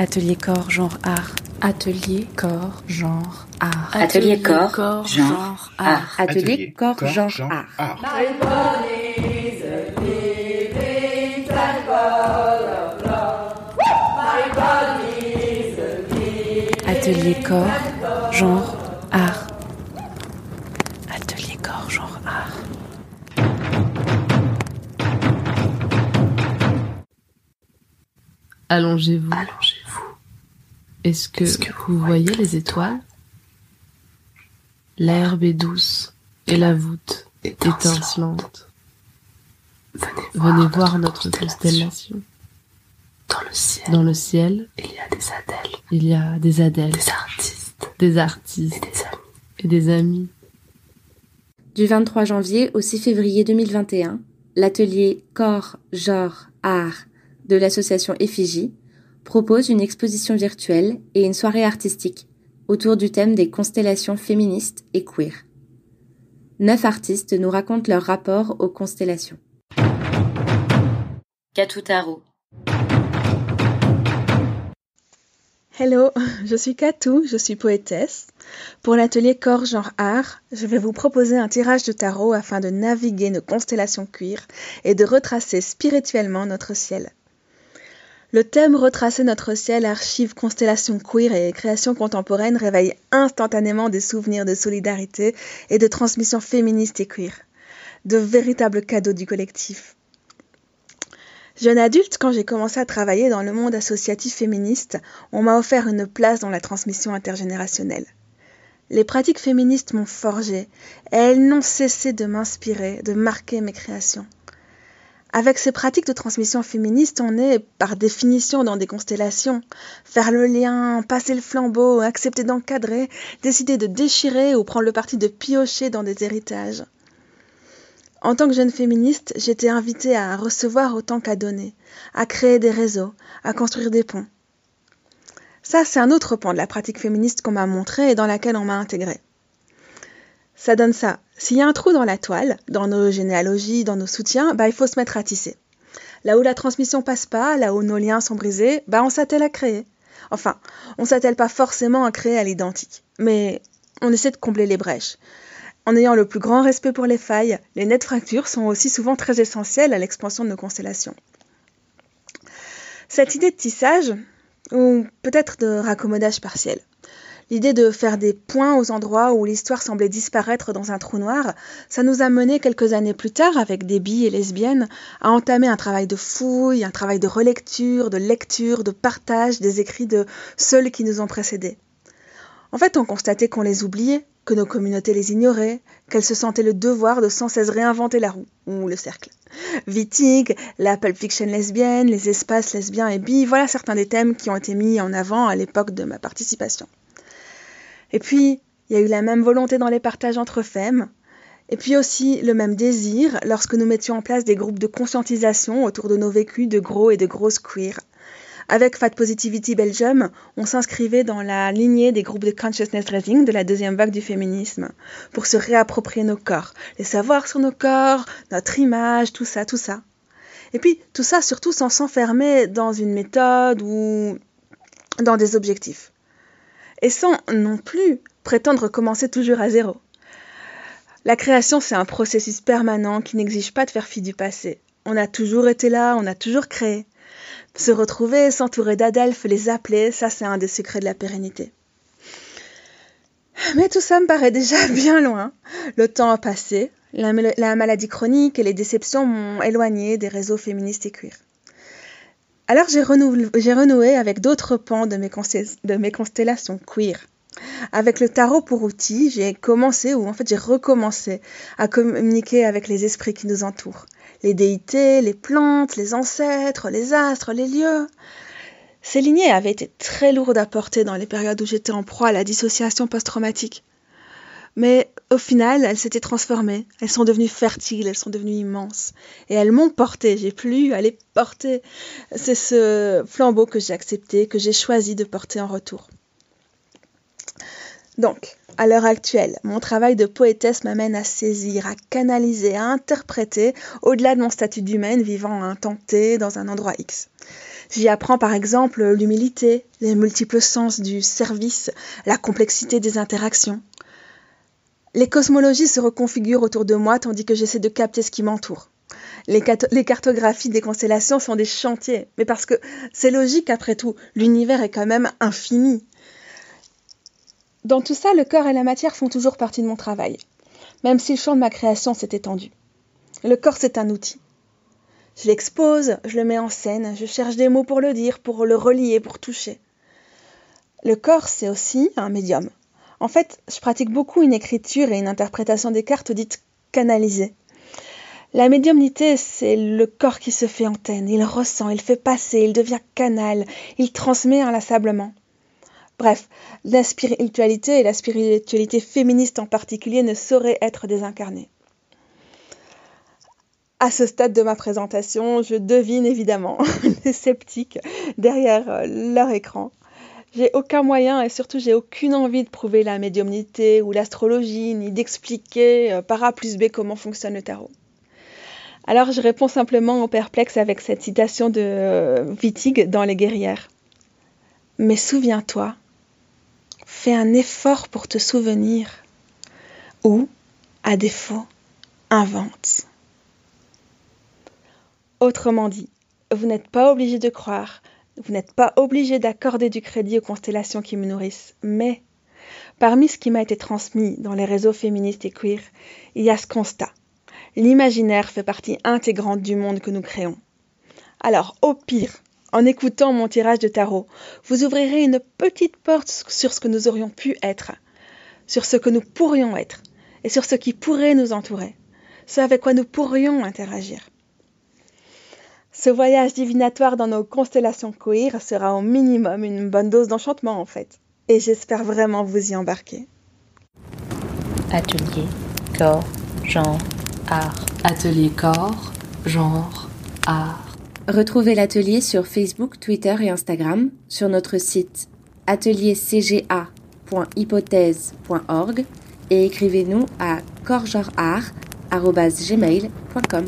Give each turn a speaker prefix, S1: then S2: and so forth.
S1: Atelier corps, genre art. Atelier corps, genre art.
S2: Atelier corps, genre art.
S1: Atelier corps, genre art. Atelier corps, genre art. Atelier corps, genre art.
S3: Allongez-vous.
S2: Allongez-vous.
S3: Est-ce que, vous voyez les étoiles? L'herbe est douce et la voûte étincelante. Venez voir, notre constellation.
S2: Dans le ciel,
S3: Dans le ciel,
S2: il y a des adèles,
S3: il y a des adèles,
S2: des artistes
S3: des
S2: et
S3: artistes
S2: des amis.
S3: et des amis.
S4: Du 23 janvier au 6 février 2021, l'atelier Corps, Genre, Art de l'association Effigie propose une exposition virtuelle et une soirée artistique autour du thème des constellations féministes et queer. Neuf artistes nous racontent leur rapport aux constellations.
S2: Katutaro.
S5: Hello, je suis Katou, je suis poétesse. Pour l'atelier Corps Genre Art, je vais vous proposer un tirage de tarot afin de naviguer nos constellations cuir et de retracer spirituellement notre ciel. Le thème Retracer notre ciel, archive constellation queer et création contemporaine réveille instantanément des souvenirs de solidarité et de transmission féministe et queer. De véritables cadeaux du collectif. Jeune adulte, quand j'ai commencé à travailler dans le monde associatif féministe, on m'a offert une place dans la transmission intergénérationnelle. Les pratiques féministes m'ont forgé et elles n'ont cessé de m'inspirer, de marquer mes créations. Avec ces pratiques de transmission féministe, on est, par définition, dans des constellations. Faire le lien, passer le flambeau, accepter d'encadrer, décider de déchirer ou prendre le parti de piocher dans des héritages. En tant que jeune féministe, j'étais invitée à recevoir autant qu'à donner, à créer des réseaux, à construire des ponts. Ça, c'est un autre pan de la pratique féministe qu'on m'a montré et dans laquelle on m'a intégrée. Ça donne ça. S'il y a un trou dans la toile, dans nos généalogies, dans nos soutiens, bah, il faut se mettre à tisser. Là où la transmission passe pas, là où nos liens sont brisés, bah, on s'attelle à créer. Enfin, on s'attelle pas forcément à créer à l'identique, mais on essaie de combler les brèches. En ayant le plus grand respect pour les failles, les nettes fractures sont aussi souvent très essentielles à l'expansion de nos constellations. Cette idée de tissage, ou peut-être de raccommodage partiel, l'idée de faire des points aux endroits où l'histoire semblait disparaître dans un trou noir, ça nous a mené quelques années plus tard, avec des billes et lesbiennes, à entamer un travail de fouille, un travail de relecture, de lecture, de partage des écrits de ceux qui nous ont précédés. En fait, on constatait qu'on les oubliait, que nos communautés les ignoraient, qu'elles se sentaient le devoir de sans cesse réinventer la roue, ou le cercle. Vitig, la pulp fiction lesbienne, les espaces lesbiens et bi, voilà certains des thèmes qui ont été mis en avant à l'époque de ma participation. Et puis, il y a eu la même volonté dans les partages entre femmes, et puis aussi le même désir lorsque nous mettions en place des groupes de conscientisation autour de nos vécus de gros et de grosses queer. Avec Fat Positivity Belgium, on s'inscrivait dans la lignée des groupes de consciousness raising de la deuxième vague du féminisme pour se réapproprier nos corps, les savoirs sur nos corps, notre image, tout ça, tout ça. Et puis tout ça surtout sans s'enfermer dans une méthode ou dans des objectifs. Et sans non plus prétendre commencer toujours à zéro. La création, c'est un processus permanent qui n'exige pas de faire fi du passé. On a toujours été là, on a toujours créé. Se retrouver, s'entourer d'adelphes, les appeler, ça c'est un des secrets de la pérennité. Mais tout ça me paraît déjà bien loin. Le temps a passé, la, la maladie chronique et les déceptions m'ont éloigné des réseaux féministes et queer. Alors j'ai renoué, avec d'autres pans de mes constellations queer. Avec le tarot pour outil, j'ai commencé, ou en fait j'ai recommencé à communiquer avec les esprits qui nous entourent. Les déités, les plantes, les ancêtres, les astres, les lieux. Ces lignées avaient été très lourdes à porter dans les périodes où j'étais en proie à la dissociation post-traumatique. Mais au final, elles s'étaient transformées, elles sont devenues fertiles, elles sont devenues immenses. Et elles m'ont porté, j'ai plus à les porter. C'est ce flambeau que j'ai accepté, que j'ai choisi de porter en retour. Donc, à l'heure actuelle, mon travail de poétesse m'amène à saisir, à canaliser, à interpréter au-delà de mon statut d'humaine vivant un temps T dans un endroit X. J'y apprends par exemple l'humilité, les multiples sens du service, la complexité des interactions. Les cosmologies se reconfigurent autour de moi tandis que j'essaie de capter ce qui m'entoure. Les, cartographies des constellations sont des chantiers, mais parce que c'est logique après tout, l'univers est quand même infini. Dans tout ça, le corps et la matière font toujours partie de mon travail, même si le champ de ma création s'est étendu. Le corps, c'est un outil. Je l'expose, je le mets en scène, je cherche des mots pour le dire, pour le relier, pour toucher. Le corps, c'est aussi un médium. En fait, je pratique beaucoup une écriture et une interprétation des cartes dites canalisées. La médiumnité, c'est le corps qui se fait antenne, il ressent, il fait passer, il devient canal, il transmet inlassablement. Bref, la spiritualité et la spiritualité féministe en particulier ne sauraient être désincarnées. À ce stade de ma présentation, je devine évidemment les sceptiques derrière euh, leur écran. J'ai aucun moyen et surtout j'ai aucune envie de prouver la médiumnité ou l'astrologie, ni d'expliquer euh, par A plus B comment fonctionne le tarot. Alors je réponds simplement aux perplexes avec cette citation de Wittig euh, dans Les guerrières. Mais souviens-toi, fais un effort pour te souvenir. Ou, à défaut, invente. Autrement dit, vous n'êtes pas obligé de croire, vous n'êtes pas obligé d'accorder du crédit aux constellations qui me nourrissent, mais parmi ce qui m'a été transmis dans les réseaux féministes et queer, il y a ce constat. L'imaginaire fait partie intégrante du monde que nous créons. Alors, au pire, en écoutant mon tirage de tarot, vous ouvrirez une petite porte sur ce que nous aurions pu être, sur ce que nous pourrions être, et sur ce qui pourrait nous entourer, ce avec quoi nous pourrions interagir. Ce voyage divinatoire dans nos constellations queer sera au minimum une bonne dose d'enchantement en fait, et j'espère vraiment vous y embarquer.
S1: Atelier, corps, genre, art.
S2: Atelier corps, genre, art.
S4: Retrouvez l'atelier sur Facebook, Twitter et Instagram, sur notre site ateliercga.hypothèse.org et écrivez-nous à corpsgenreart.gmail.com.